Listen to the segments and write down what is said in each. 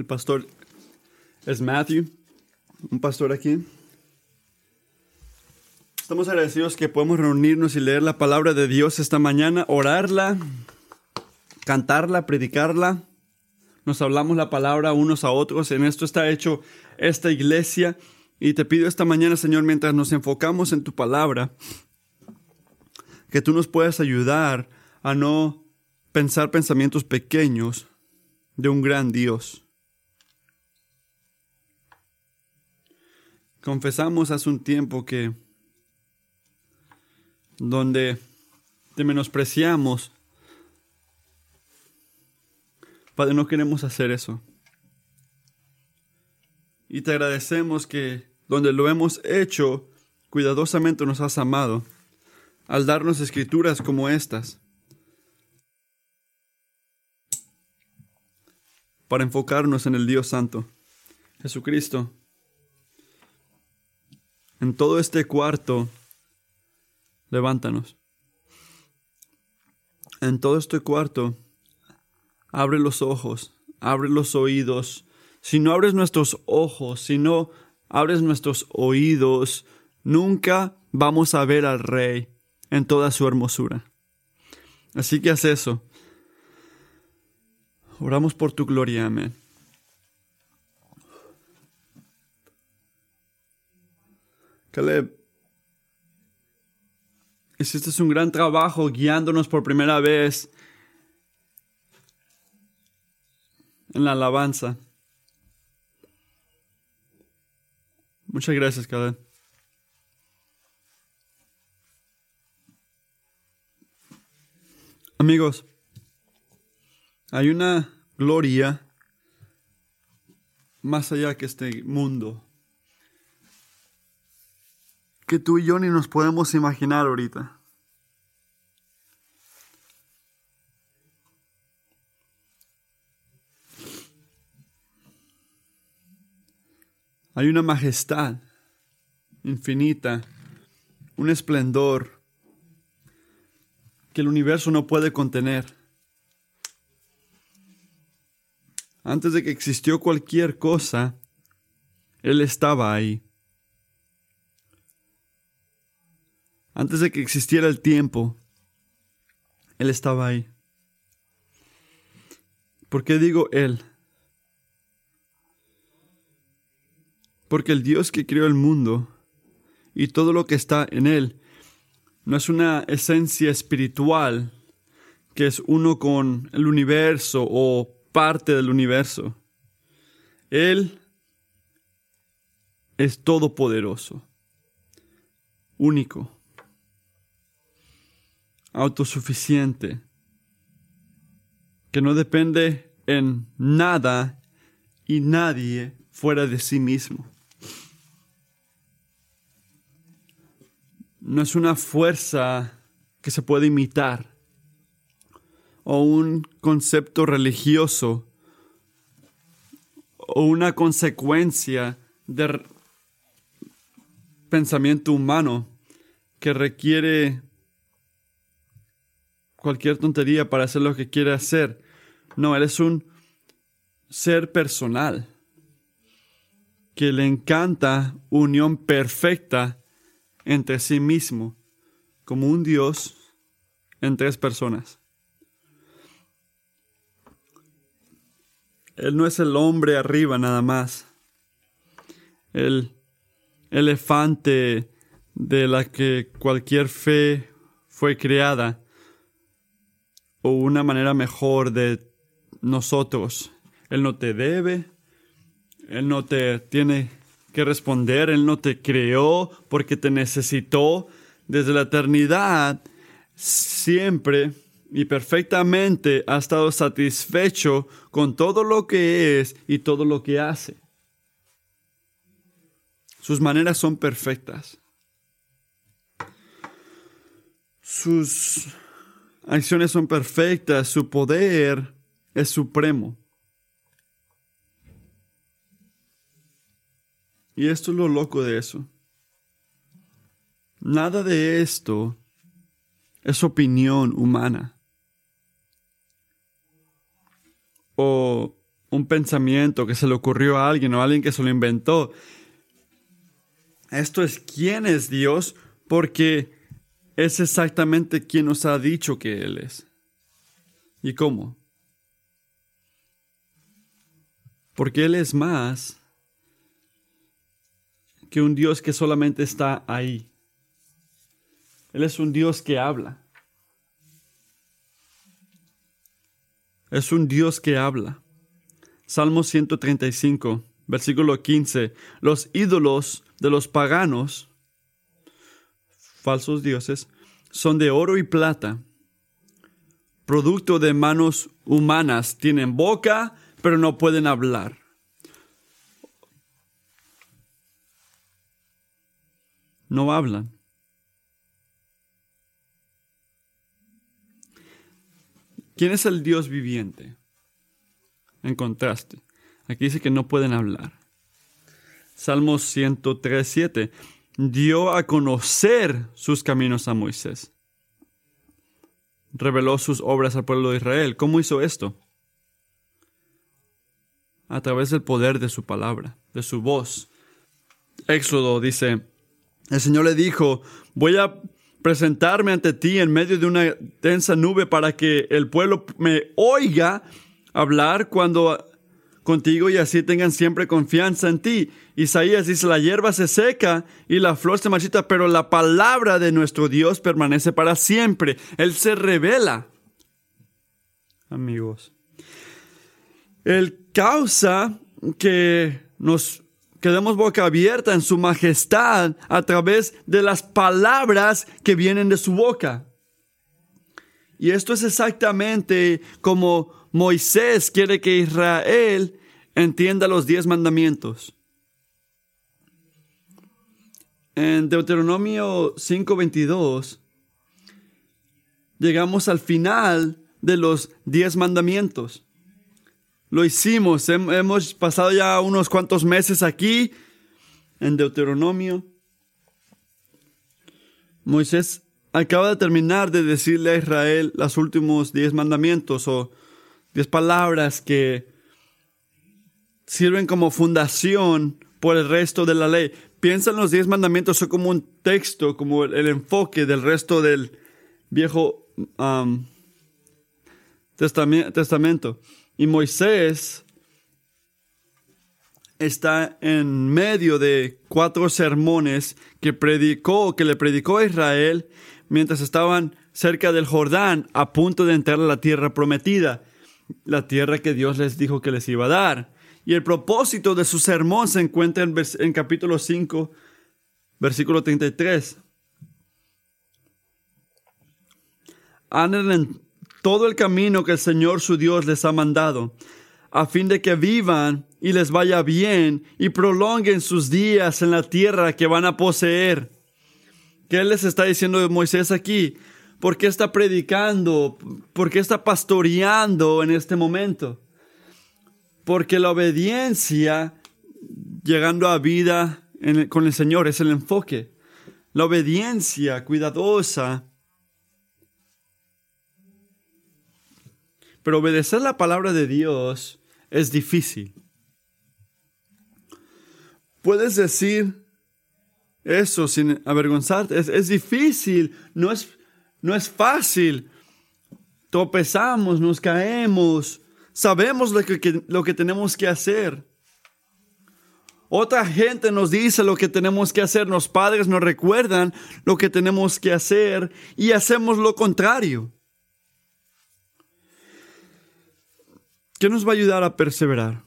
El pastor es Matthew, un pastor aquí. Estamos agradecidos que podemos reunirnos y leer la palabra de Dios esta mañana, orarla, cantarla, predicarla. Nos hablamos la palabra unos a otros. En esto está hecho esta iglesia. Y te pido esta mañana, Señor, mientras nos enfocamos en tu palabra, que tú nos puedas ayudar a no pensar pensamientos pequeños de un gran Dios. Confesamos hace un tiempo que donde te menospreciamos, Padre, no queremos hacer eso. Y te agradecemos que donde lo hemos hecho, cuidadosamente nos has amado, al darnos escrituras como estas, para enfocarnos en el Dios Santo, Jesucristo. En todo este cuarto, levántanos. En todo este cuarto, abre los ojos, abre los oídos. Si no abres nuestros ojos, si no abres nuestros oídos, nunca vamos a ver al Rey en toda su hermosura. Así que haz eso. Oramos por tu gloria, amén. Caleb, hiciste un gran trabajo guiándonos por primera vez en la alabanza. Muchas gracias, Caleb. Amigos, hay una gloria más allá que este mundo que tú y yo ni nos podemos imaginar ahorita. Hay una majestad infinita, un esplendor que el universo no puede contener. Antes de que existió cualquier cosa, Él estaba ahí. Antes de que existiera el tiempo, Él estaba ahí. ¿Por qué digo Él? Porque el Dios que creó el mundo y todo lo que está en Él no es una esencia espiritual que es uno con el universo o parte del universo. Él es todopoderoso, único autosuficiente, que no depende en nada y nadie fuera de sí mismo. No es una fuerza que se puede imitar o un concepto religioso o una consecuencia de pensamiento humano que requiere cualquier tontería para hacer lo que quiere hacer. No, Él es un ser personal que le encanta unión perfecta entre sí mismo, como un Dios en tres personas. Él no es el hombre arriba nada más, el elefante de la que cualquier fe fue creada o una manera mejor de nosotros. Él no te debe, Él no te tiene que responder, Él no te creó porque te necesitó desde la eternidad. Siempre y perfectamente ha estado satisfecho con todo lo que es y todo lo que hace. Sus maneras son perfectas. Sus acciones son perfectas, su poder es supremo. Y esto es lo loco de eso. Nada de esto es opinión humana o un pensamiento que se le ocurrió a alguien o a alguien que se lo inventó. Esto es quién es Dios porque es exactamente quien nos ha dicho que Él es. ¿Y cómo? Porque Él es más que un Dios que solamente está ahí. Él es un Dios que habla. Es un Dios que habla. Salmo 135, versículo 15. Los ídolos de los paganos, falsos dioses, son de oro y plata, producto de manos humanas. Tienen boca, pero no pueden hablar. No hablan. ¿Quién es el Dios viviente? En contraste, aquí dice que no pueden hablar. Salmos 103, 7. Dio a conocer sus caminos a Moisés. Reveló sus obras al pueblo de Israel. ¿Cómo hizo esto? A través del poder de su palabra, de su voz. Éxodo dice, el Señor le dijo, voy a presentarme ante ti en medio de una densa nube para que el pueblo me oiga hablar cuando contigo y así tengan siempre confianza en ti. Isaías dice, la hierba se seca y la flor se marchita, pero la palabra de nuestro Dios permanece para siempre. Él se revela. Amigos. Él causa que nos quedemos boca abierta en su majestad a través de las palabras que vienen de su boca. Y esto es exactamente como Moisés quiere que Israel entienda los diez mandamientos. En Deuteronomio 5:22 llegamos al final de los diez mandamientos. Lo hicimos, hemos pasado ya unos cuantos meses aquí en Deuteronomio. Moisés acaba de terminar de decirle a Israel los últimos diez mandamientos o diez palabras que sirven como fundación por el resto de la ley. Piensa en los diez mandamientos, son como un texto, como el, enfoque del resto del viejo testamento. Y Moisés está en medio de cuatro sermones que predicó, que le predicó a Israel mientras estaban cerca del Jordán, a punto de entrar a la tierra prometida, la tierra que Dios les dijo que les iba a dar. Y el propósito de su sermón se encuentra en, en capítulo 5, versículo 33. Anden todo el camino que el Señor su Dios les ha mandado, a fin de que vivan y les vaya bien y prolonguen sus días en la tierra que van a poseer. ¿Qué les está diciendo Moisés aquí? ¿Por qué está predicando? ¿Por qué está pastoreando en este momento? Porque la obediencia, llegando a vida con el Señor, es el enfoque. La obediencia cuidadosa Pero obedecer la palabra de Dios es difícil. Puedes decir eso sin avergonzarte. Es, difícil, no es, no es fácil. Tropezamos, nos caemos, sabemos lo que, lo que tenemos que hacer. Otra gente nos dice lo que tenemos que hacer, los padres nos recuerdan lo que tenemos que hacer y hacemos lo contrario. ¿Qué nos va a ayudar a perseverar?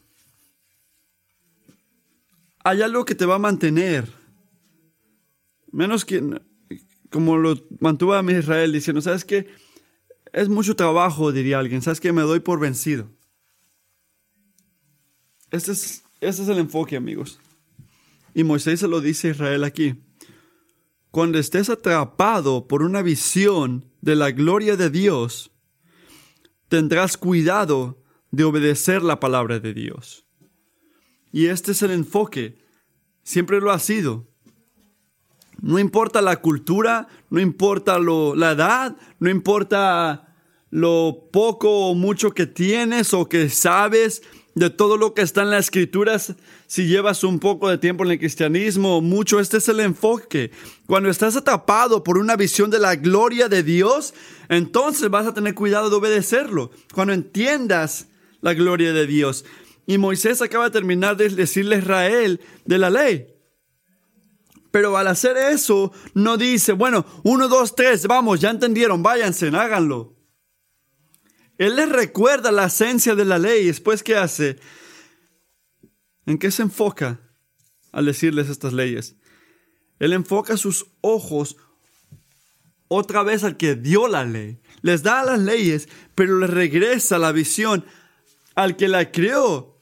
Hay algo que te va a mantener. Menos que, como lo mantuvo a Israel diciendo, ¿sabes qué? Es mucho trabajo, diría alguien. ¿Sabes qué? Me doy por vencido. Este es, este es el enfoque, amigos. Y Moisés se lo dice a Israel aquí. Cuando estés atrapado por una visión de la gloria de Dios, tendrás cuidado de obedecer la palabra de Dios. Y este es el enfoque. Siempre lo ha sido. No importa la cultura, no importa lo, la edad, no importa lo poco o mucho que tienes o que sabes, de todo lo que está en las escrituras, si llevas un poco de tiempo en el cristianismo, mucho, este es el enfoque. Cuando estás atrapado por una visión de la gloria de Dios, entonces vas a tener cuidado de obedecerlo. Cuando entiendas la gloria de Dios. Y Moisés acaba de terminar de decirle a Israel de la ley. Pero al hacer eso, no dice, bueno, uno, dos, tres, vamos, ya entendieron, váyanse, háganlo. Él les recuerda la esencia de la ley. Después, ¿qué hace? ¿En qué se enfoca al decirles estas leyes? Él enfoca sus ojos otra vez al que dio la ley. Les da las leyes, pero les regresa la visión al que la creó.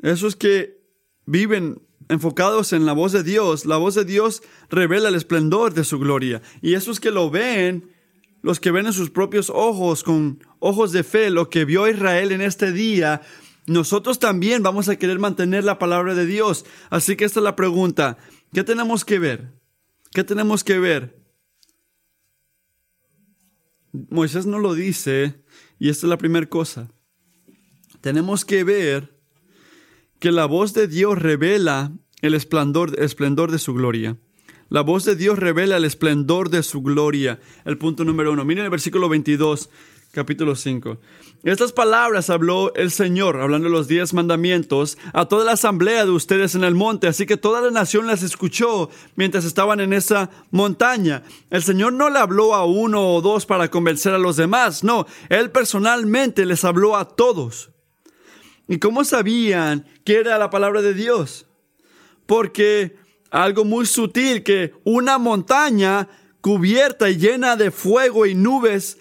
Esos que viven enfocados en la voz de Dios, la voz de Dios revela el esplendor de su gloria. Y esos que lo ven, los que ven en sus propios ojos, con ojos de fe, lo que vio Israel en este día, nosotros también vamos a querer mantener la palabra de Dios. Así que esta es la pregunta. ¿Qué tenemos que ver? ¿Qué tenemos que ver? Moisés no lo dice, y esta es la primera cosa. Tenemos que ver que la voz de Dios revela el esplendor, esplendor de su gloria. La voz de Dios revela el esplendor de su gloria. El punto número uno. Miren el versículo 22 capítulo 5. Estas palabras habló el Señor, hablando de los diez mandamientos, a toda la asamblea de ustedes en el monte, así que toda la nación las escuchó mientras estaban en esa montaña. El Señor no le habló a uno o dos para convencer a los demás, no, Él personalmente les habló a todos. ¿Y cómo sabían que era la palabra de Dios? Porque algo muy sutil, que una montaña cubierta y llena de fuego y nubes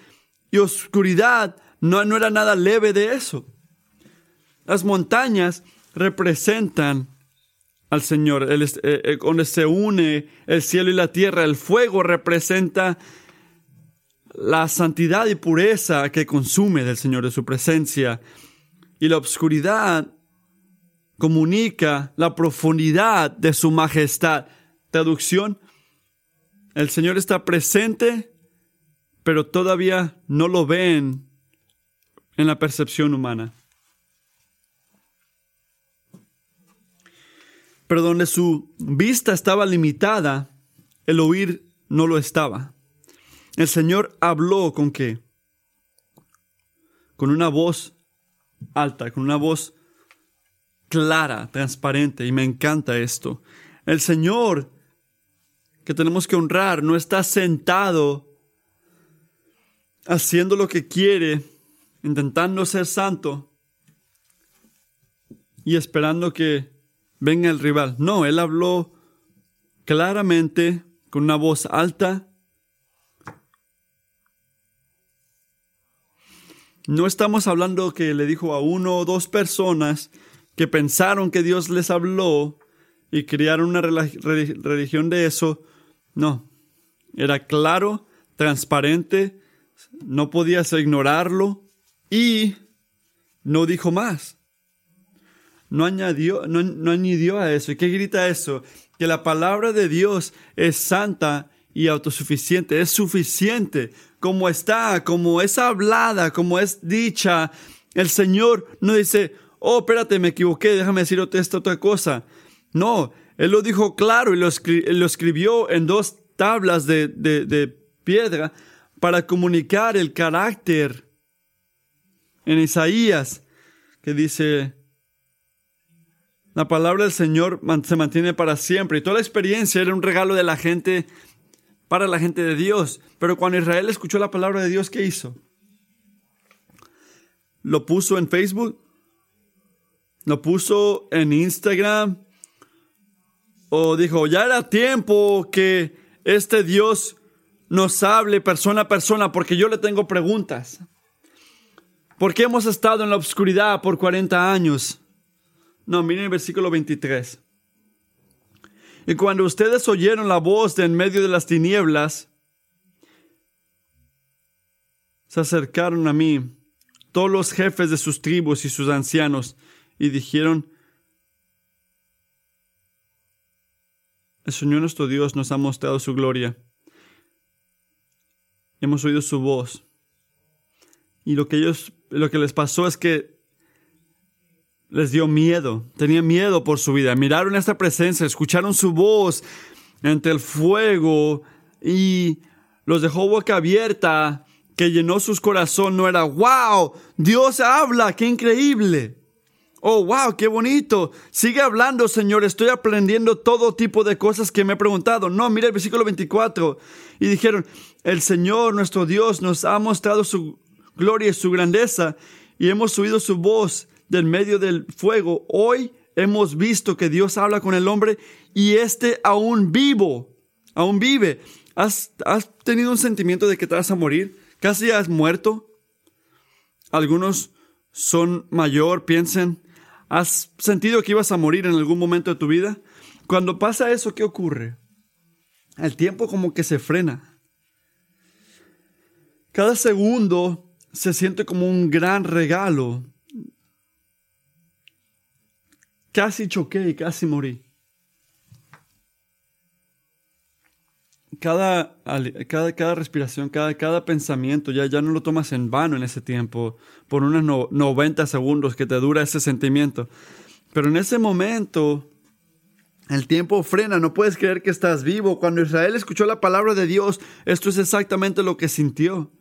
y oscuridad, no, no era nada leve de eso. Las montañas representan al Señor, el, eh, eh, donde se une el cielo y la tierra. El fuego representa la santidad y pureza que consume del Señor de su presencia. Y la oscuridad comunica la profundidad de su majestad. Traducción, el Señor está presente pero todavía no lo ven en la percepción humana. Pero donde su vista estaba limitada, el oír no lo estaba. El Señor habló con qué? Con una voz alta, con una voz clara, transparente, y me encanta esto. El Señor que tenemos que honrar no está sentado haciendo lo que quiere, intentando ser santo y esperando que venga el rival. No, él habló claramente, con una voz alta. No estamos hablando que le dijo a uno o dos personas que pensaron que Dios les habló y crearon una religión de eso. No, era claro, transparente, no podías ignorarlo y no dijo más. No añadió, no, añadió a eso. ¿Y qué grita eso? Que la palabra de Dios es santa y autosuficiente, es suficiente como está, como es hablada, como es dicha. El Señor no dice, oh, espérate, me equivoqué, déjame decir esta otra cosa. No, Él lo dijo claro y lo, escribió en dos tablas de, de piedra para comunicar el carácter en Isaías, que dice, la palabra del Señor se mantiene para siempre. Y toda la experiencia era un regalo de la gente para la gente de Dios. Pero cuando Israel escuchó la palabra de Dios, ¿qué hizo? Lo puso en Facebook, lo puso en Instagram, o dijo, ya era tiempo que este Dios nos hable persona a persona porque yo le tengo preguntas. ¿Por qué hemos estado en la oscuridad por 40 años? No, miren el versículo 23. Y cuando ustedes oyeron la voz de en medio de las tinieblas, se acercaron a mí todos los jefes de sus tribus y sus ancianos y dijeron, el Señor nuestro Dios nos ha mostrado su gloria. Hemos oído su voz. Y lo que ellos, lo que les pasó es que les dio miedo, tenían miedo por su vida. Miraron esta presencia, escucharon su voz entre el fuego y los dejó boca abierta, que llenó sus corazón. No era, wow, Dios habla, qué increíble. Oh, wow, qué bonito. Sigue hablando, Señor. Estoy aprendiendo todo tipo de cosas que me he preguntado. No, mira el versículo 24. Y dijeron, el Señor, nuestro Dios, nos ha mostrado su gloria y su grandeza y hemos oído su voz del medio del fuego. Hoy hemos visto que Dios habla con el hombre y este aún vivo, aún vive. ¿Has, ¿Has, tenido un sentimiento de que te vas a morir? ¿Casi has muerto? Algunos son mayor, piensen, ¿Has sentido que ibas a morir en algún momento de tu vida? Cuando pasa eso, ¿qué ocurre? El tiempo como que se frena. Cada segundo se siente como un gran regalo. Casi choqué y casi morí. Cada, cada, respiración, cada, cada pensamiento, ya, ya no lo tomas en vano en ese tiempo, por unos 90 segundos que te dura ese sentimiento. Pero en ese momento, el tiempo frena, no puedes creer que estás vivo. Cuando Israel escuchó la palabra de Dios, esto es exactamente lo que sintió.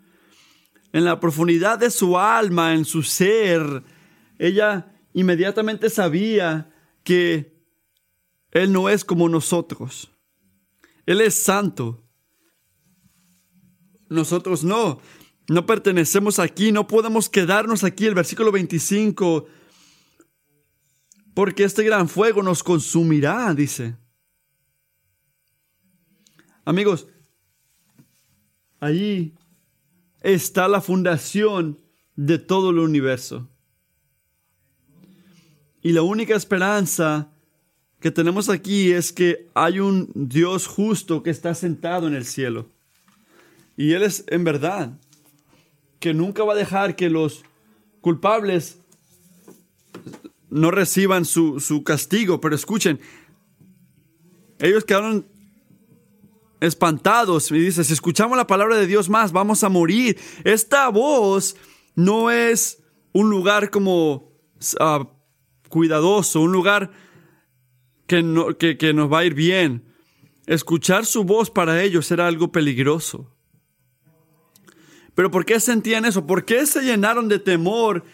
En la profundidad de su alma, en su ser, ella inmediatamente sabía que Él no es como nosotros. Él es santo. Nosotros no. No pertenecemos aquí, no podemos quedarnos aquí. El versículo 25. Porque este gran fuego nos consumirá, dice. Amigos, allí está la fundación de todo el universo. Y la única esperanza que tenemos aquí es que hay un Dios justo que está sentado en el cielo. Y Él es en verdad que nunca va a dejar que los culpables no reciban su, su castigo. Pero escuchen, ellos quedaron espantados y dice, si escuchamos la palabra de Dios más, vamos a morir. Esta voz no es un lugar como uh, cuidadoso, un lugar que, que, nos va a ir bien. Escuchar su voz para ellos era algo peligroso. Pero ¿por qué sentían eso? ¿Por qué se llenaron de temor?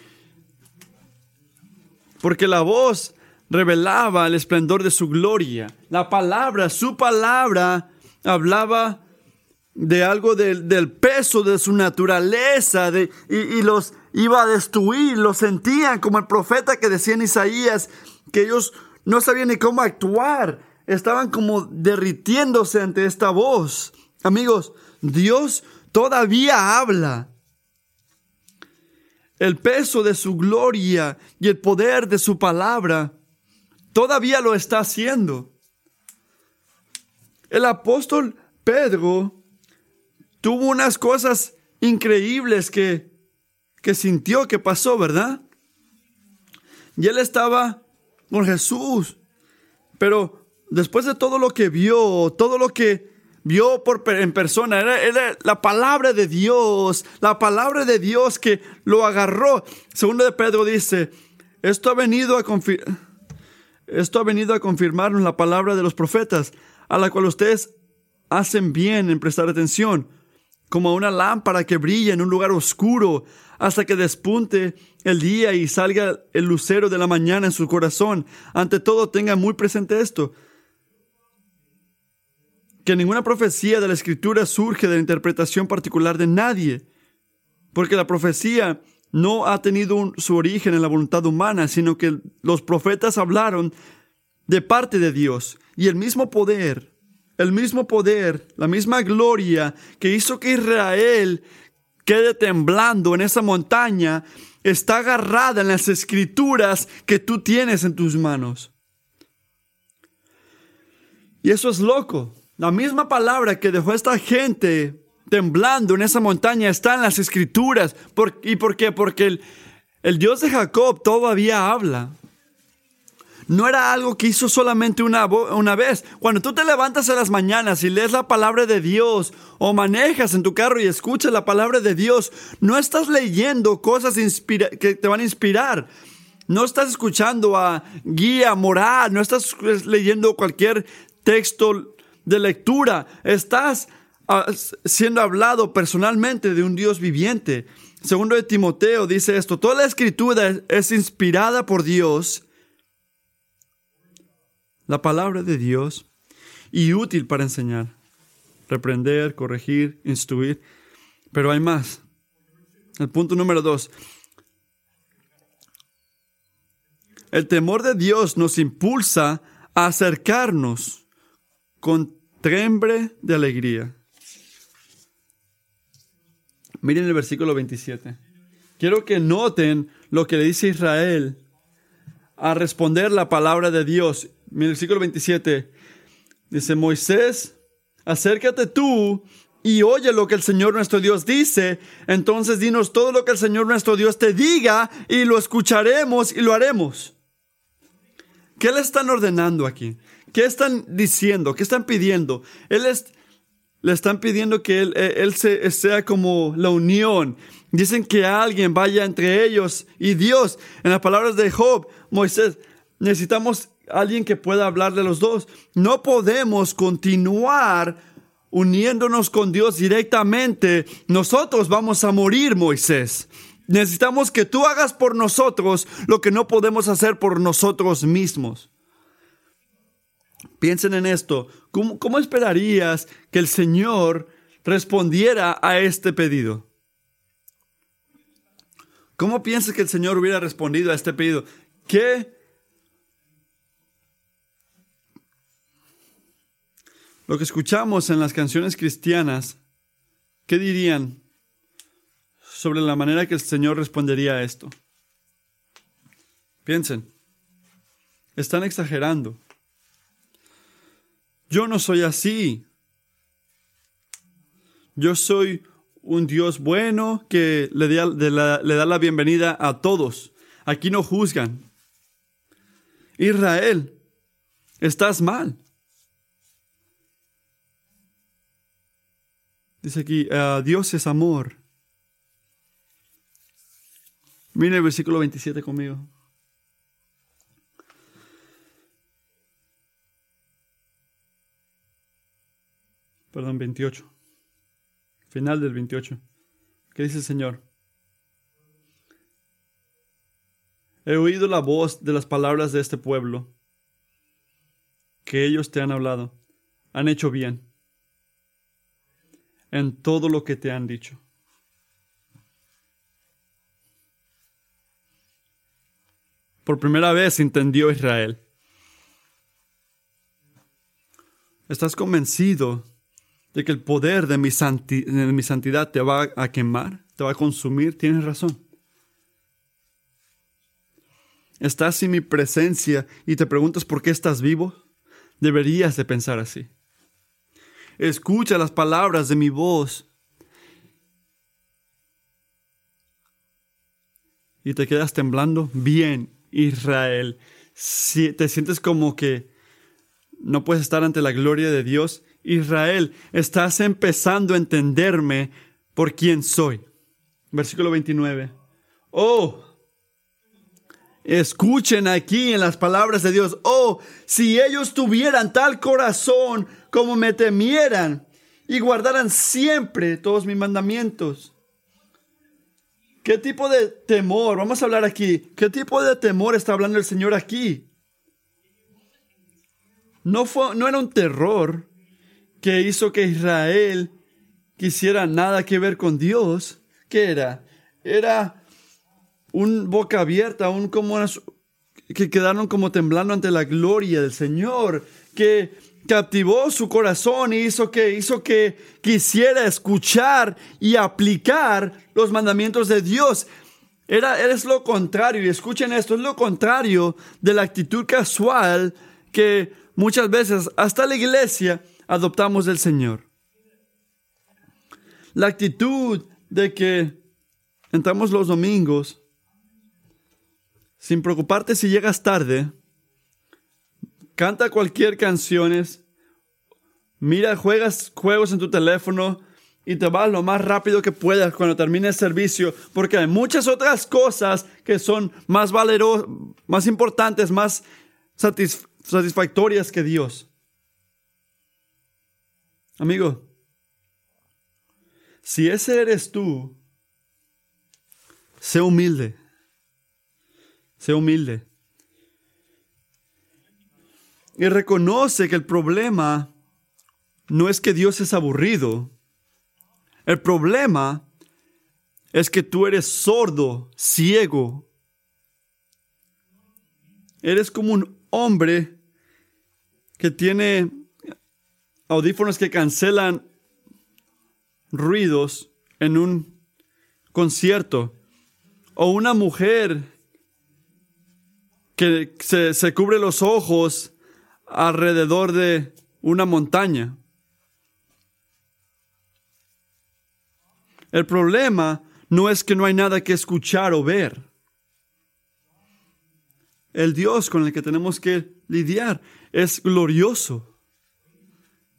Porque la voz revelaba el esplendor de su gloria. La palabra, su palabra, hablaba de algo del peso de su naturaleza de, y, y, los iba a destruir. Lo sentían como el profeta que decía en Isaías que ellos no sabían ni cómo actuar. Estaban como derritiéndose ante esta voz. Amigos, Dios todavía habla. El peso de su gloria y el poder de su palabra todavía lo está haciendo. El apóstol Pedro tuvo unas cosas increíbles que, que sintió que pasó, ¿verdad? Y él estaba con Jesús. Pero después de todo lo que vio, todo lo que vio por, en persona, era, la palabra de Dios, la palabra de Dios que lo agarró. Segundo de Pedro dice, esto ha venido a esto ha venido a confirmarnos la palabra de los profetas, a la cual ustedes hacen bien en prestar atención, como a una lámpara que brilla en un lugar oscuro hasta que despunte el día y salga el lucero de la mañana en su corazón. Ante todo, tenga muy presente esto, que ninguna profecía de la escritura surge de la interpretación particular de nadie, porque la profecía no ha tenido su origen en la voluntad humana, sino que los profetas hablaron de parte de Dios y el mismo poder, el mismo poder, la misma gloria que hizo que Israel quede temblando en esa montaña está agarrada en las escrituras que tú tienes en tus manos. Y eso es loco. La misma palabra que dejó esta gente temblando en esa montaña está en las escrituras. ¿Y por qué? Porque el, el Dios de Jacob todavía habla. No era algo que hizo solamente una, una, vez. Cuando tú te levantas en las mañanas y lees la palabra de Dios o manejas en tu carro y escuchas la palabra de Dios, no estás leyendo cosas que te van a inspirar. No estás escuchando a guía moral, no estás leyendo cualquier texto de lectura. Estás ah, siendo hablado personalmente de un Dios viviente. Segundo de Timoteo dice esto, toda la escritura es inspirada por Dios, la palabra de Dios, y útil para enseñar, reprender, corregir, instruir. Pero hay más. El punto número dos. El temor de Dios nos impulsa a acercarnos con trembre de alegría. Miren el versículo 27. Quiero que noten lo que le dice Israel a responder la palabra de Dios. Miren el versículo 27. Dice Moisés, acércate tú y oye lo que el Señor nuestro Dios dice. Entonces dinos todo lo que el Señor nuestro Dios te diga y lo escucharemos y lo haremos. ¿Qué le están ordenando aquí? ¿Qué están diciendo? ¿Qué están pidiendo? Él es, le están pidiendo que él, eh, él sea como la unión. Dicen que alguien vaya entre ellos y Dios. En las palabras de Job, Moisés, necesitamos alguien que pueda hablar de los dos. No podemos continuar uniéndonos con Dios directamente. Nosotros vamos a morir, Moisés. Necesitamos que tú hagas por nosotros lo que no podemos hacer por nosotros mismos. Piensen en esto. ¿Cómo, esperarías que el Señor respondiera a este pedido? ¿Cómo piensas que el Señor hubiera respondido a este pedido? ¿Qué? Lo que escuchamos en las canciones cristianas, ¿qué dirían sobre la manera que el Señor respondería a esto? Piensen, están exagerando. Yo no soy así. Yo soy un Dios bueno que le da, le da la bienvenida a todos. Aquí no juzgan. Israel, estás mal. Dice aquí, ah, Dios es amor. Mire el versículo 27 conmigo. perdón, 28. Final del 28. ¿Qué dice el Señor? He oído la voz de las palabras de este pueblo, que ellos te han hablado. Han hecho bien en todo lo que te han dicho. Por primera vez entendió Israel. ¿Estás convencido de que el poder de mi, mi santidad te va a quemar, te va a consumir, tienes razón. Estás en mi presencia y te preguntas por qué estás vivo, deberías de pensar así. Escucha las palabras de mi voz y te quedas temblando. Bien, Israel. Si te sientes como que no puedes estar ante la gloria de Dios, Israel, estás empezando a entenderme por quién soy. Versículo 29. Oh, escuchen aquí en las palabras de Dios. Oh, si ellos tuvieran tal corazón como me temieran y guardaran siempre todos mis mandamientos. ¿Qué tipo de temor? Vamos a hablar aquí. ¿Qué tipo de temor está hablando el Señor aquí? No, fue, no era un terror, que hizo que Israel quisiera nada que ver con Dios, ¿qué era? Era un boca abierta, un como que quedaron como temblando ante la gloria del Señor, que captivó su corazón y hizo que hizo que quisiera escuchar y aplicar los mandamientos de Dios. Era, es lo contrario, y escuchen esto, es lo contrario de la actitud casual que muchas veces hasta la iglesia adoptamos del Señor. La actitud de que entramos los domingos sin preocuparte si llegas tarde, canta cualquier canciones, mira, juegas juegos en tu teléfono y te vas lo más rápido que puedas cuando termine el servicio, porque hay muchas otras cosas que son más valerosas, más importantes, más satisfactorias que Dios. Amigo, si ese eres tú, sé humilde. Sé humilde. Y reconoce que el problema no es que Dios es aburrido. El problema es que tú eres sordo, ciego. Eres como un hombre que tiene audífonos que cancelan ruidos en un concierto. O una mujer que se, cubre los ojos alrededor de una montaña. El problema no es que no hay nada que escuchar o ver. El Dios con el que tenemos que lidiar es glorioso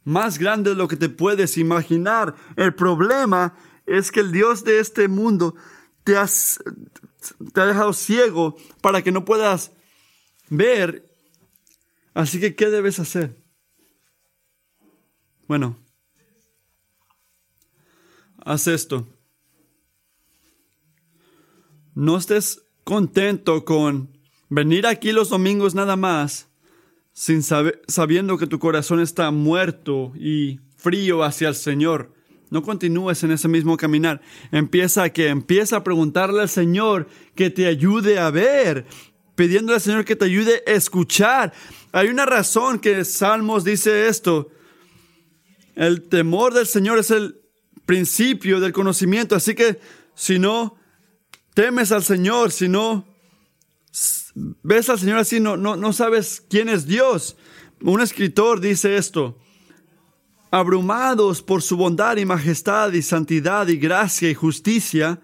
más grande de lo que te puedes imaginar. El problema es que el Dios de este mundo te, ha dejado ciego para que no puedas ver. Así que, ¿qué debes hacer? Bueno, haz esto. No estés contento con venir aquí los domingos nada más sin saber, sabiendo que tu corazón está muerto y frío hacia el Señor. No continúes en ese mismo caminar. Empieza a que empieza a preguntarle al Señor que te ayude a ver, pidiéndole al Señor que te ayude a escuchar. Hay una razón que Salmos dice esto. El temor del Señor es el principio del conocimiento, así que si no temes al Señor, si no ves al Señor así, no, no, no sabes quién es Dios. Un escritor dice esto, abrumados por su bondad y majestad y santidad y gracia y justicia,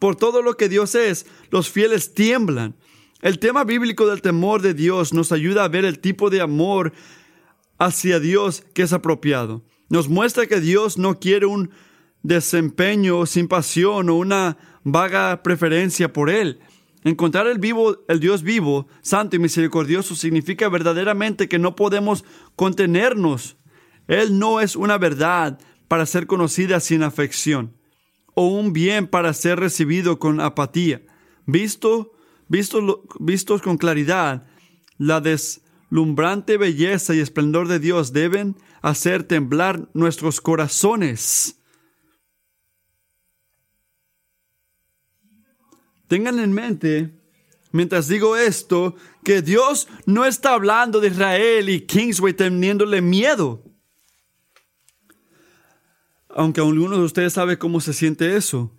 por todo lo que Dios es, los fieles tiemblan. El tema bíblico del temor de Dios nos ayuda a ver el tipo de amor hacia Dios que es apropiado. Nos muestra que Dios no quiere un desempeño sin pasión o una vaga preferencia por Él. Encontrar el vivo, el Dios vivo, santo y misericordioso significa verdaderamente que no podemos contenernos. Él no es una verdad para ser conocida sin afección o un bien para ser recibido con apatía. Visto, visto, vistos con claridad, la deslumbrante belleza y esplendor de Dios deben hacer temblar nuestros corazones. Tengan en mente, mientras digo esto, que Dios no está hablando de Israel y Kingsway teniéndole miedo. Aunque algunos de ustedes saben cómo se siente eso.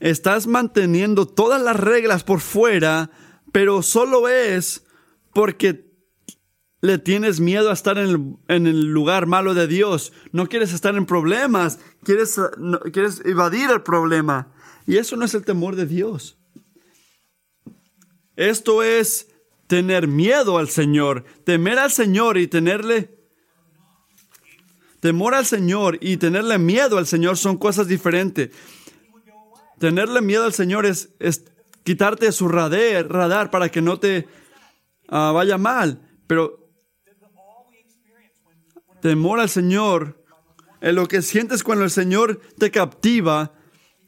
Estás manteniendo todas las reglas por fuera, pero solo es porque le tienes miedo a estar en el, lugar malo de Dios. No quieres estar en problemas, quieres evadir el problema. Y eso no es el temor de Dios. Esto es tener miedo al Señor, temer al Señor y tenerle... Temor al Señor y tenerle miedo al Señor son cosas diferentes. Tenerle miedo al Señor es, es quitarte su radar, para que no te uh, vaya mal. Pero temor al Señor, en lo que sientes cuando el Señor te captiva,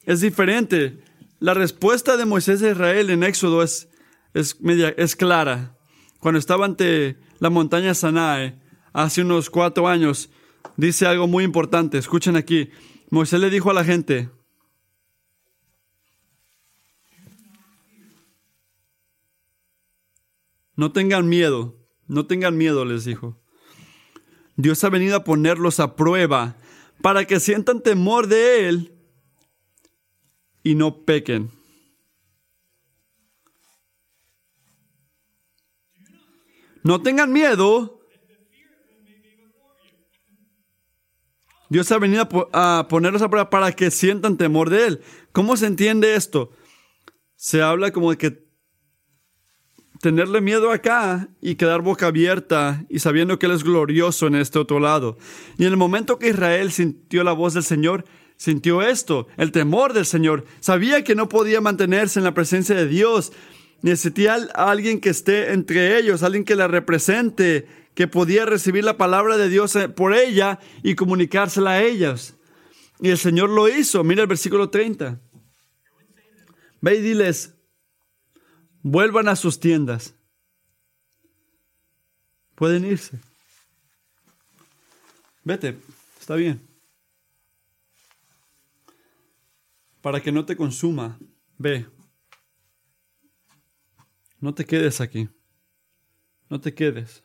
es diferente. La respuesta de Moisés a Israel en Éxodo es, es, media, es clara. Cuando estaba ante la montaña Sanae, hace unos cuatro años, dice algo muy importante. Escuchen aquí. Moisés le dijo a la gente, no tengan miedo, no tengan miedo, les dijo. Dios ha venido a ponerlos a prueba para que sientan temor de Él y no pequen. No tengan miedo. Dios ha venido a ponerlos a prueba para que sientan temor de Él. ¿Cómo se entiende esto? Se habla como de que tenerle miedo acá y quedar boca abierta y sabiendo que Él es glorioso en este otro lado. Y en el momento que Israel sintió la voz del Señor, sintió esto, el temor del Señor. Sabía que no podía mantenerse en la presencia de Dios. Necesitaba a alguien que esté entre ellos, alguien que la represente, que podía recibir la palabra de Dios eh, por ella y comunicársela a ellas. Y el Señor lo hizo. Mira el versículo 30. Ve y diles, vuelvan a sus tiendas. Pueden irse. Vete, está bien. Para que no te consuma, ve. No te quedes aquí. No te quedes.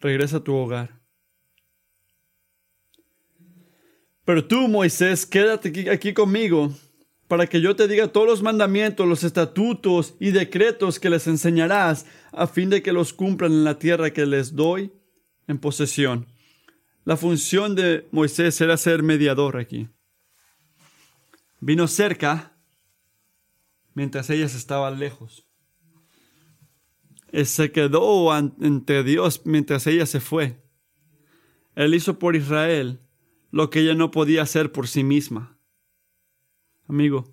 Regresa a tu hogar. Pero tú, Moisés, quédate aquí, conmigo para que yo te diga todos los mandamientos, los estatutos y decretos que les enseñarás, a fin de que los cumplan en la tierra que les doy en posesión. La función de Moisés era ser mediador aquí. Vino cerca mientras ellas estaban lejos. Él se quedó ante Dios mientras ella se fue. Él hizo por Israel lo que ella no podía hacer por sí misma. Amigo,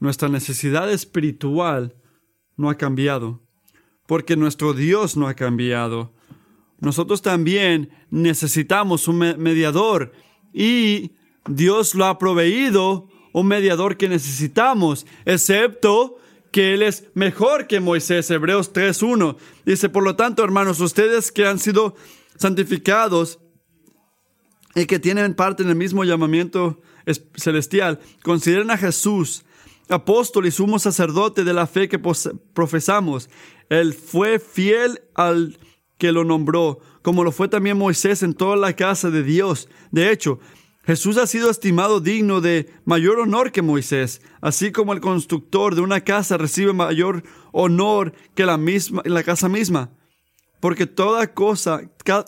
nuestra necesidad espiritual no ha cambiado, porque nuestro Dios no ha cambiado. Nosotros también necesitamos un mediador y Dios lo ha proveído, un mediador que necesitamos, excepto que Él es mejor que Moisés. Hebreos 3.1 dice, por lo tanto, hermanos, ustedes que han sido santificados y que tienen parte en el mismo llamamiento celestial, consideren a Jesús, apóstol y sumo sacerdote de la fe que profesamos. Él fue fiel al que lo nombró, como lo fue también Moisés en toda la casa de Dios. De hecho, Jesús ha sido estimado digno de mayor honor que Moisés, así como el constructor de una casa recibe mayor honor que la misma la casa misma. Porque toda cosa,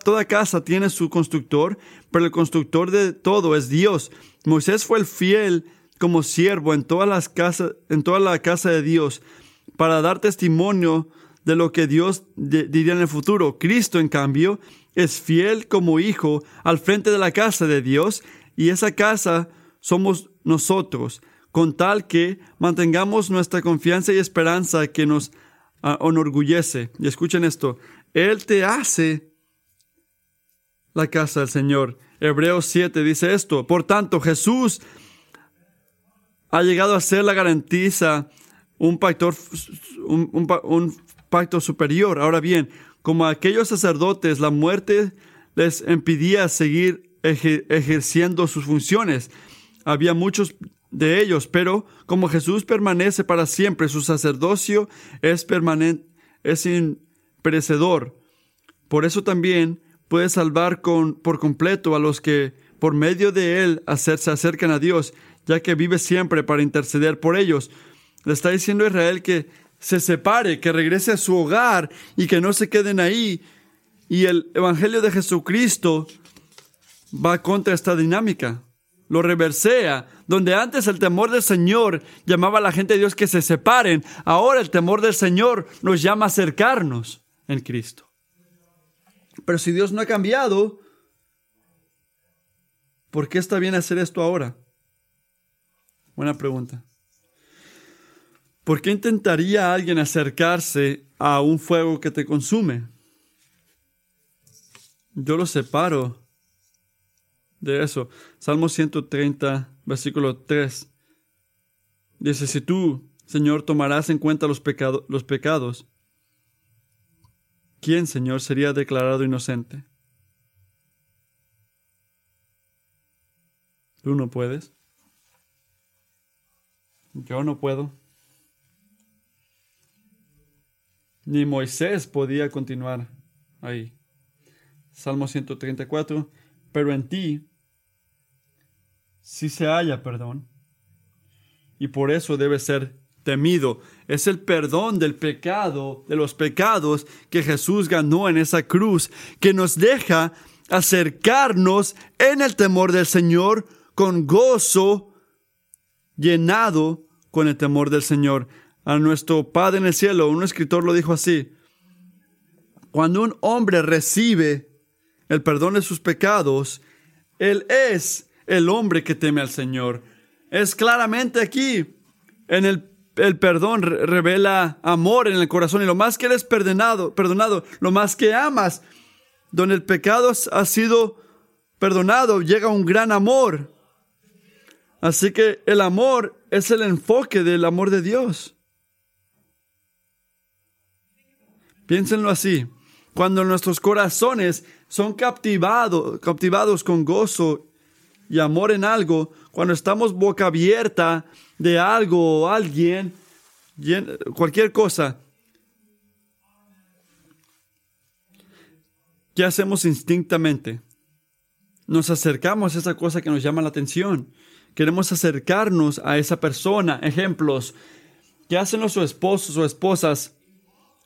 toda casa tiene su constructor, pero el constructor de todo es Dios. Moisés fue el fiel como siervo en todas las casas, en toda la casa de Dios, para dar testimonio de lo que Dios diría en el futuro. Cristo, en cambio, es fiel como hijo al frente de la casa de Dios, y esa casa somos nosotros, con tal que mantengamos nuestra confianza y esperanza que nos ah, enorgullece. Y escuchen esto, él te hace la casa del Señor. Hebreos 7 dice esto. Por tanto, Jesús ha llegado a ser la garantiza, un pacto, un, pacto superior. Ahora bien, como aquellos sacerdotes, la muerte les impedía seguir ejerciendo sus funciones. Había muchos de ellos, pero como Jesús permanece para siempre, su sacerdocio es permanente, es perecedor. Por eso también puede salvar con, por completo a los que por medio de él se acercan a Dios, ya que vive siempre para interceder por ellos. Le está diciendo a Israel que se separe, que regrese a su hogar y que no se queden ahí. Y el Evangelio de Jesucristo va contra esta dinámica. Lo reversea. Donde antes el temor del Señor llamaba a la gente de Dios que se separen, ahora el temor del Señor nos llama a acercarnos en Cristo. Pero si Dios no ha cambiado, ¿por qué está bien hacer esto ahora? Buena pregunta. ¿Por qué intentaría alguien acercarse a un fuego que te consume? Yo lo separo de eso. Salmo 130, versículo 3. Dice, si tú, Señor, tomarás en cuenta los, los pecados ¿quién, Señor, sería declarado inocente? ¿Tú no puedes? Yo no puedo. Ni Moisés podía continuar ahí. Salmo 134. Pero en ti sí se halla perdón. Y por eso debe ser temido. Es el perdón del pecado, de los pecados que Jesús ganó en esa cruz, que nos deja acercarnos en el temor del Señor con gozo, llenado con el temor del Señor. a nuestro Padre en el cielo. Un escritor lo dijo así. Cuando un hombre recibe el perdón de sus pecados, él es el hombre que teme al Señor. Es claramente aquí, en el, el perdón revela amor en el corazón y lo más que eres perdonado, perdonado, lo más que amas, donde el pecado ha sido perdonado, llega un gran amor. Así que el amor es el enfoque del amor de Dios. Piénsenlo así. Cuando nuestros corazones son captivados, captivados con gozo y amor en algo, cuando estamos boca abierta de algo o alguien, cualquier cosa, ¿qué hacemos instintamente? Nos acercamos a esa cosa que nos llama la atención. Queremos acercarnos a esa persona. Ejemplos. ¿Qué hacen los esposos o esposas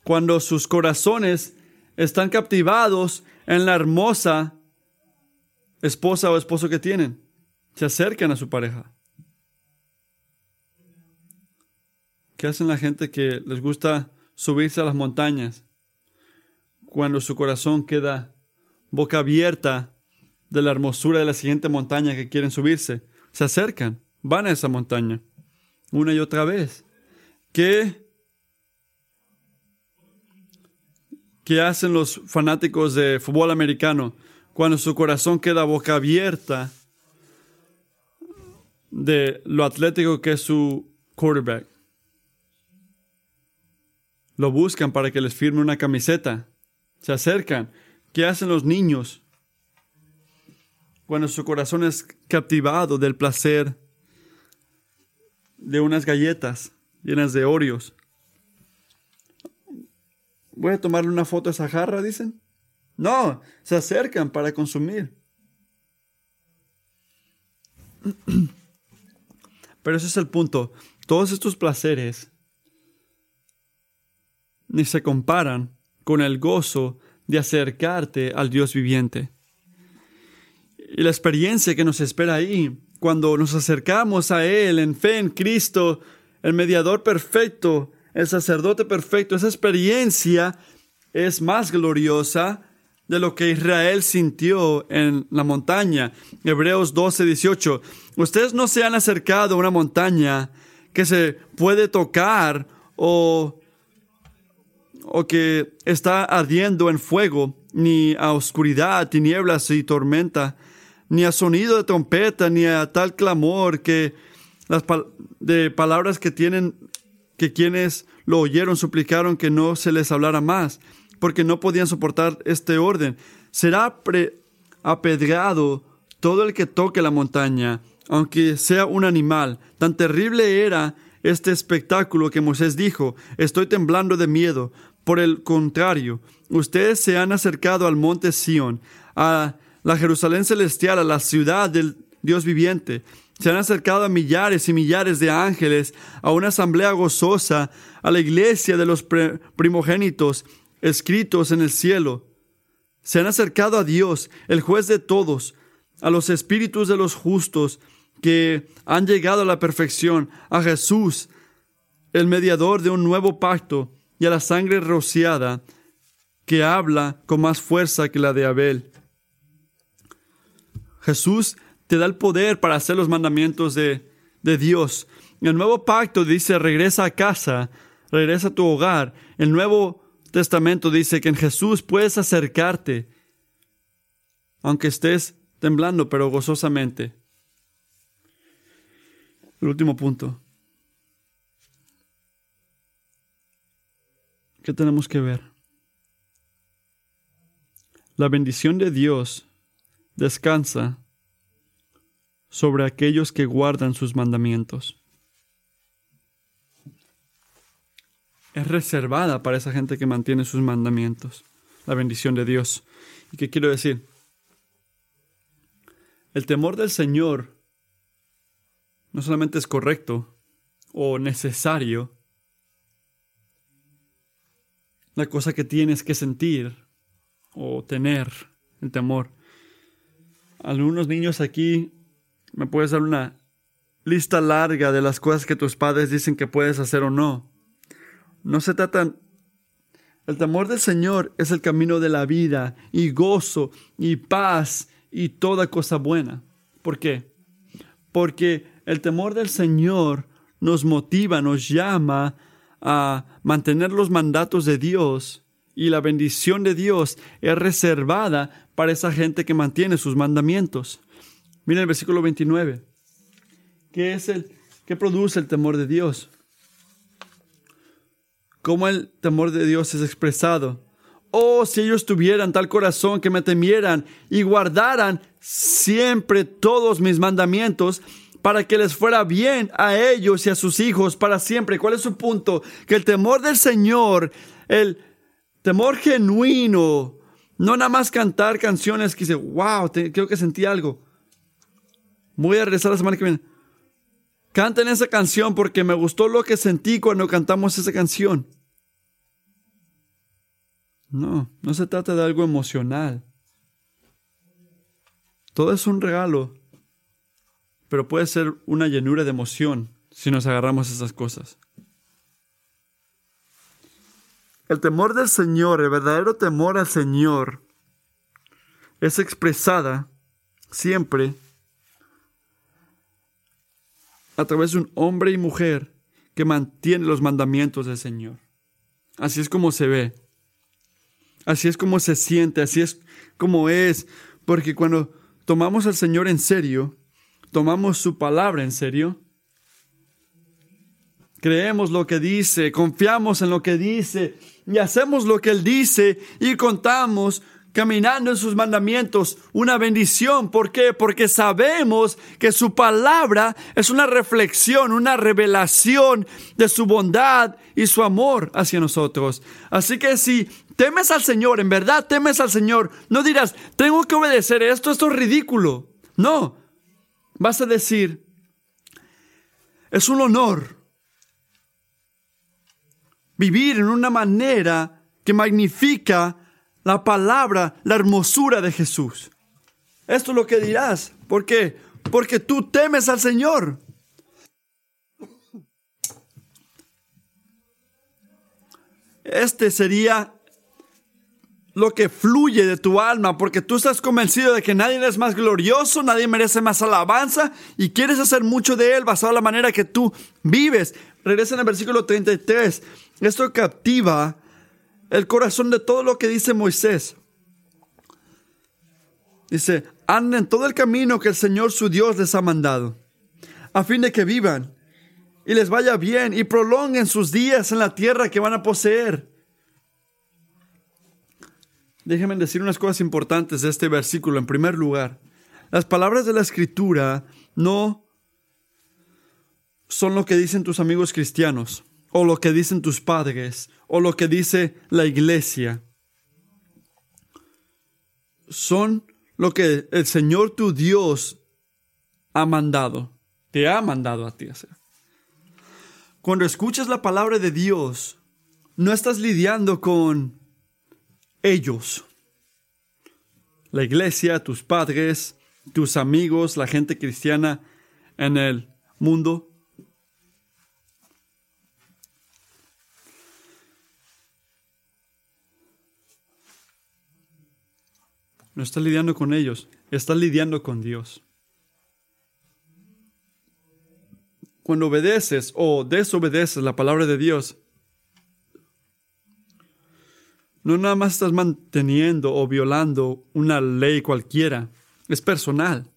cuando sus corazones están captivados en la hermosa esposa o esposo que tienen. Se acercan a su pareja. ¿Qué hacen la gente que les gusta subirse a las montañas cuando su corazón queda boca abierta de la hermosura de la siguiente montaña que quieren subirse? Se acercan, van a esa montaña una y otra vez. ¿Qué ¿Qué hacen los fanáticos de fútbol americano cuando su corazón queda boca abierta de lo atlético que es su quarterback? Lo buscan para que les firme una camiseta. Se acercan. ¿Qué hacen los niños cuando su corazón es captivado del placer de unas galletas llenas de Oreos? Voy a tomarle una foto a esa jarra, dicen. No, se acercan para consumir. Pero ese es el punto. Todos estos placeres ni se comparan con el gozo de acercarte al Dios viviente. Y la experiencia que nos espera ahí, cuando nos acercamos a Él en fe en Cristo, el mediador perfecto, el sacerdote perfecto, esa experiencia es más gloriosa de lo que Israel sintió en la montaña. Hebreos 12, 18. Ustedes no se han acercado a una montaña que se puede tocar o, o que está ardiendo en fuego, ni a oscuridad, tinieblas y tormenta, ni a sonido de trompeta, ni a tal clamor que las de palabras que tienen que quienes lo oyeron suplicaron que no se les hablara más, porque no podían soportar este orden. Será apedreado todo el que toque la montaña, aunque sea un animal. Tan terrible era este espectáculo que Moisés dijo, estoy temblando de miedo. Por el contrario, ustedes se han acercado al monte Sión, a la Jerusalén celestial, a la ciudad del Dios viviente. Se han acercado a millares y millares de ángeles, a una asamblea gozosa, a la iglesia de los primogénitos escritos en el cielo. Se han acercado a Dios, el juez de todos, a los espíritus de los justos que han llegado a la perfección, a Jesús, el mediador de un nuevo pacto, y a la sangre rociada que habla con más fuerza que la de Abel. Jesús te da el poder para hacer los mandamientos de, de Dios. El nuevo pacto dice, regresa a casa, regresa a tu hogar. El Nuevo Testamento dice que en Jesús puedes acercarte, aunque estés temblando, pero gozosamente. El último punto. ¿Qué tenemos que ver? La bendición de Dios descansa sobre aquellos que guardan sus mandamientos. Es reservada para esa gente que mantiene sus mandamientos, la bendición de Dios. ¿Y qué quiero decir? El temor del Señor no solamente es correcto o necesario, la cosa que tienes que sentir o tener el temor. Algunos niños aquí ¿Me puedes dar una lista larga de las cosas que tus padres dicen que puedes hacer o no? No se trata... El temor del Señor es el camino de la vida y gozo y paz y toda cosa buena. ¿Por qué? Porque el temor del Señor nos motiva, nos llama a mantener los mandatos de Dios y la bendición de Dios es reservada para esa gente que mantiene sus mandamientos. Mira el versículo 29. ¿Qué es el qué produce el temor de Dios? ¿Cómo el temor de Dios es expresado? Oh, si ellos tuvieran tal corazón que me temieran y guardaran siempre todos mis mandamientos, para que les fuera bien a ellos y a sus hijos para siempre. ¿Cuál es su punto? Que el temor del Señor, el temor genuino, no nada más cantar canciones que dice, wow, creo que sentí algo. Voy a regresar la semana que viene. Canten esa canción porque me gustó lo que sentí cuando cantamos esa canción. No, no se trata de algo emocional. Todo es un regalo pero puede ser una llenura de emoción si nos agarramos esas cosas. El temor del Señor, el verdadero temor al Señor, es expresada siempre a través de un hombre y mujer que mantiene los mandamientos del Señor. Así es como se ve. Así es como se siente, así es como es. Porque cuando tomamos al Señor en serio, tomamos su palabra en serio. Creemos lo que dice, confiamos en lo que dice y hacemos lo que Él dice y contamos caminando en sus mandamientos una bendición. ¿Por qué? Porque sabemos que su palabra es una reflexión, una revelación de su bondad y su amor hacia nosotros. Así que si temes al Señor, en verdad temes al Señor, no dirás, tengo que obedecer esto, esto es ridículo. No, vas a decir, es un honor vivir en una manera que magnifica la palabra, la hermosura de Jesús. Esto es lo que dirás. ¿Por qué? Porque tú temes al Señor. Este sería lo que fluye de tu alma, porque tú estás convencido de que nadie es más glorioso, nadie merece más alabanza y quieres hacer mucho de él basado en la manera que tú vives. Regresa en el versículo 33. Esto captiva el corazón de todo lo que dice Moisés. Dice, anden en todo el camino que el Señor su Dios les ha mandado, a fin de que vivan y les vaya bien y prolonguen sus días en la tierra que van a poseer Déjenme decir unas cosas importantes de este versículo. En primer lugar, las palabras de la escritura no son lo que dicen tus amigos cristianos, o lo que dicen tus padres, o lo que dice la iglesia. Son lo que el Señor tu Dios ha mandado, te ha mandado a ti hacer. Cuando escuchas la palabra de Dios, no estás lidiando con ellos. La iglesia, tus padres, tus amigos, la gente cristiana en el mundo. No estás lidiando con ellos, estás lidiando con Dios. Cuando obedeces o desobedeces la palabra de Dios, no nada más estás manteniendo o violando una ley cualquiera, es personal.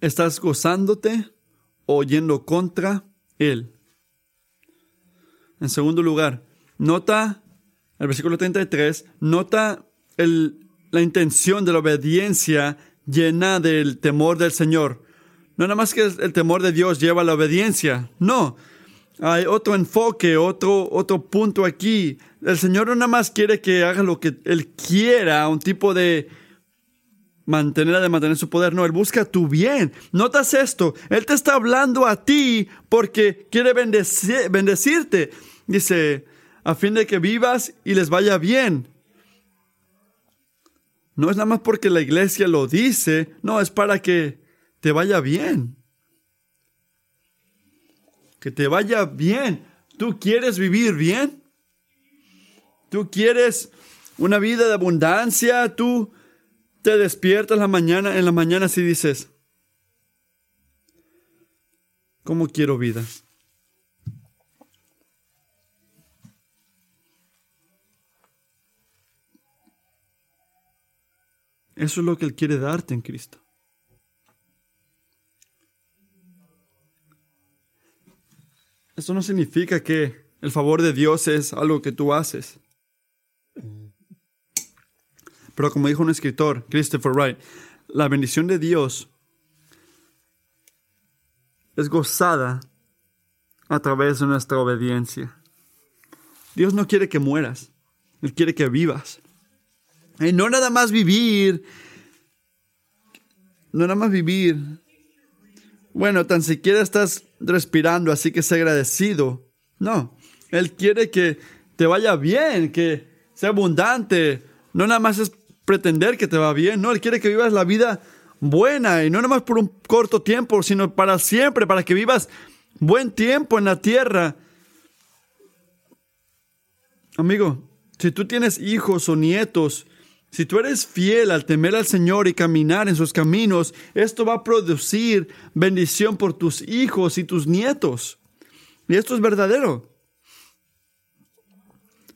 Estás gozándote o yendo contra Él. En segundo lugar, nota el versículo 33, nota la intención de la obediencia llena del temor del Señor. No nada más que el temor de Dios lleva a la obediencia, no, hay otro enfoque, otro, otro punto aquí. El Señor no nada más quiere que haga lo que Él quiera, un tipo de mantener, de mantener su poder. No, Él busca tu bien. Notas esto. Él te está hablando a ti porque quiere bendecirte. Dice, a fin de que vivas y les vaya bien. No es nada más porque la iglesia lo dice, no, es para que te vaya bien que te vaya bien. ¿Tú quieres vivir bien? ¿Tú quieres una vida de abundancia? ¿Tú te despiertas la mañana, en la mañana y dices, ¿cómo quiero vida? Eso es lo que Él quiere darte en Cristo. Esto no significa que el favor de Dios es algo que tú haces. Pero como dijo un escritor, Christopher Wright, la bendición de Dios es gozada a través de nuestra obediencia. Dios no quiere que mueras, Él quiere que vivas. Y no nada más vivir, no nada más vivir. Bueno, tan siquiera estás respirando, así que sé agradecido. No, Él quiere que te vaya bien, que sea abundante. No nada más es pretender que te va bien, no, Él quiere que vivas la vida buena y no nada más por un corto tiempo, sino para siempre, para que vivas buen tiempo en la tierra. Amigo, si tú tienes hijos o nietos, si tú eres fiel al temer al Señor y caminar en sus caminos, esto va a producir bendición por tus hijos y tus nietos. Y esto es verdadero.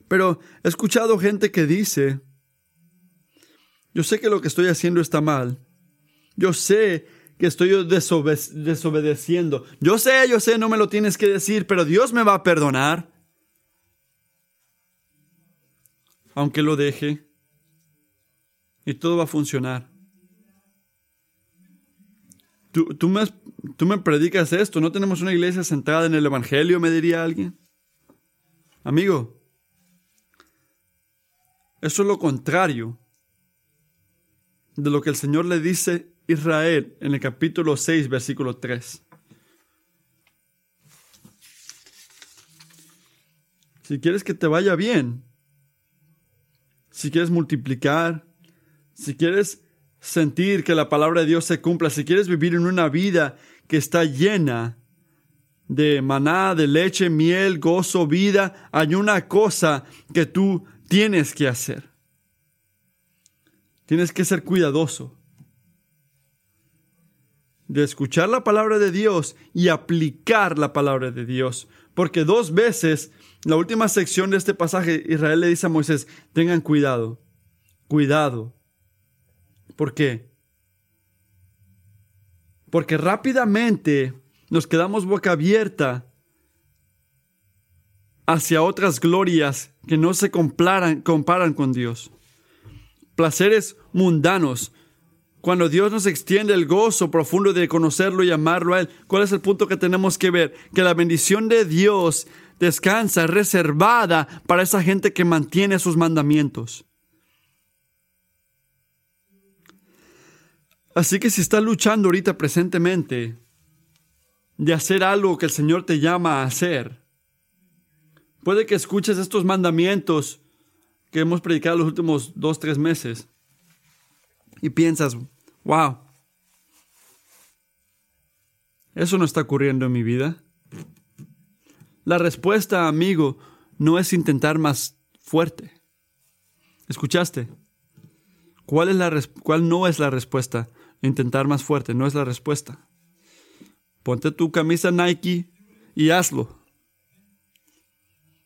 Pero he escuchado gente que dice, yo sé que lo que estoy haciendo está mal. Yo sé que estoy desobedeciendo. Yo sé, yo sé, no me lo tienes que decir, pero Dios me va a perdonar. Aunque lo deje y todo va a funcionar. Tú, me, tú me predicas esto, no tenemos una iglesia centrada en el Evangelio, me diría alguien. Amigo, eso es lo contrario de lo que el Señor le dice a Israel en el capítulo 6, versículo 3. Si quieres que te vaya bien, si quieres multiplicar, si quieres sentir que la palabra de Dios se cumpla, si quieres vivir en una vida que está llena de maná, de leche, miel, gozo, vida, hay una cosa que tú tienes que hacer. Tienes que ser cuidadoso de escuchar la palabra de Dios y aplicar la palabra de Dios. Porque dos veces, la última sección de este pasaje, Israel le dice a Moisés, tengan cuidado, cuidado ¿Por qué? Porque rápidamente nos quedamos boca abierta hacia otras glorias que no se comparan, comparan con Dios. Placeres mundanos. Cuando Dios nos extiende el gozo profundo de conocerlo y amarlo a Él, ¿cuál es el punto que tenemos que ver? Que la bendición de Dios descansa, reservada para esa gente que mantiene sus mandamientos. Así que si estás luchando ahorita presentemente de hacer algo que el Señor te llama a hacer, puede que escuches estos mandamientos que hemos predicado los últimos dos, tres meses y piensas, wow, eso no está ocurriendo en mi vida. La respuesta, amigo, no es intentar más fuerte. ¿Escuchaste? ¿Cuál, es la ¿Cuál no es la respuesta? Intentar más fuerte, no es la respuesta. Ponte tu camisa Nike y hazlo.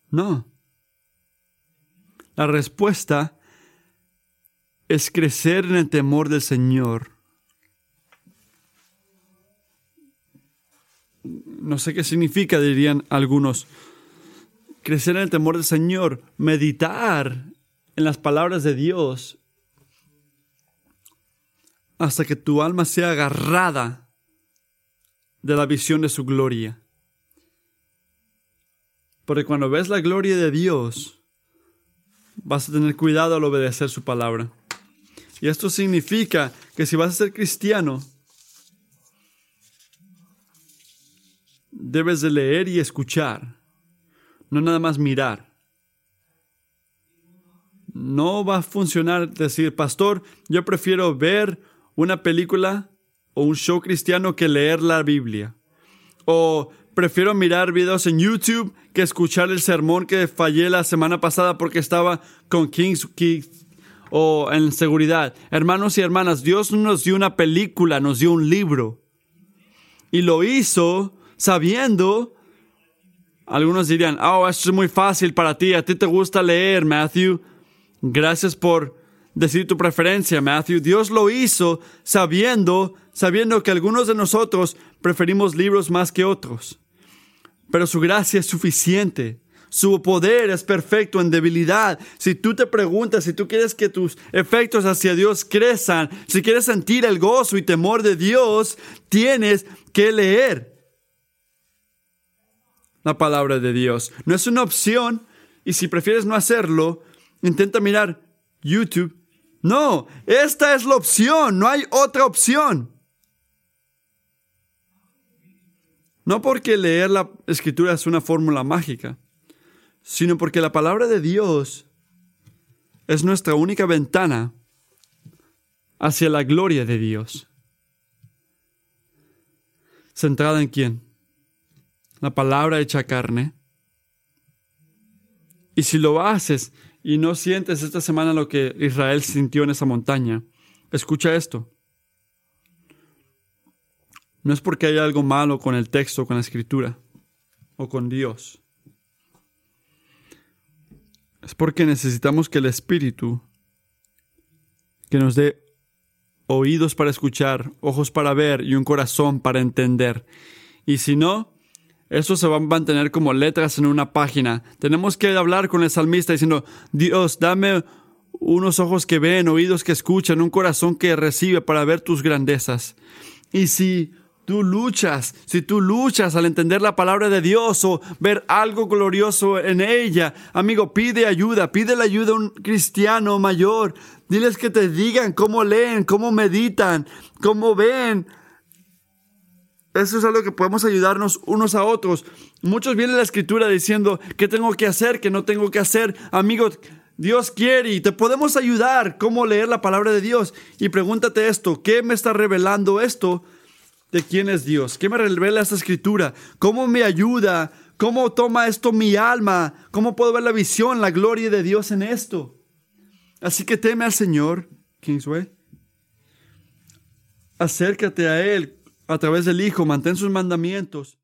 No. La respuesta es crecer en el temor del Señor. No sé qué significa, dirían algunos. Crecer en el temor del Señor, meditar en las palabras de Dios hasta que tu alma sea agarrada de la visión de su gloria. Porque cuando ves la gloria de Dios, vas a tener cuidado al obedecer su palabra. Y esto significa que si vas a ser cristiano, debes de leer y escuchar, no nada más mirar. No va a funcionar decir, pastor, yo prefiero ver una película o un show cristiano que leer la Biblia. O prefiero mirar videos en YouTube que escuchar el sermón que fallé la semana pasada porque estaba con Kings Kids o en seguridad. Hermanos y hermanas, Dios nos dio una película, nos dio un libro. Y lo hizo sabiendo algunos dirían, oh, esto es muy fácil para ti, a ti te gusta leer, Matthew. Gracias por decir tu preferencia, Matthew. Dios lo hizo sabiendo, sabiendo que algunos de nosotros preferimos libros más que otros. Pero su gracia es suficiente. Su poder es perfecto en debilidad. Si tú te preguntas, si tú quieres que tus efectos hacia Dios crezcan, si quieres sentir el gozo y temor de Dios, tienes que leer la palabra de Dios. No es una opción y si prefieres no hacerlo, intenta mirar YouTube. No, esta es la opción, no hay otra opción. No porque leer la escritura es una fórmula mágica, sino porque la palabra de Dios es nuestra única ventana hacia la gloria de Dios. ¿Centrada en quién? la palabra hecha carne. Y si lo haces y no sientes esta semana lo que Israel sintió en esa montaña, escucha esto. No es porque hay algo malo con el texto, con la escritura o con Dios. Es porque necesitamos que el Espíritu, que nos dé oídos para escuchar, ojos para ver y un corazón para entender. Y si no, eso se va a mantener como letras en una página. Tenemos que hablar con el salmista diciendo, Dios, dame unos ojos que ven, oídos que escuchan, un corazón que recibe para ver tus grandezas. Y si tú luchas, si tú luchas al entender la palabra de Dios o ver algo glorioso en ella, amigo, pide ayuda, pide la ayuda a un cristiano mayor. Diles que te digan cómo leen, cómo meditan, cómo ven eso es algo que podemos ayudarnos unos a otros. Muchos vienen a la escritura diciendo qué tengo que hacer, qué no tengo que hacer. Amigos, Dios quiere y te podemos ayudar cómo leer la palabra de Dios. Y pregúntate esto, ¿qué me está revelando esto de quién es Dios? ¿Qué me revela esta escritura? ¿Cómo me ayuda? ¿Cómo toma esto mi alma? ¿Cómo puedo ver la visión, la gloria de Dios en esto? Así que teme al Señor, Kingsway. Acércate a Él a través del Hijo, mantén sus mandamientos.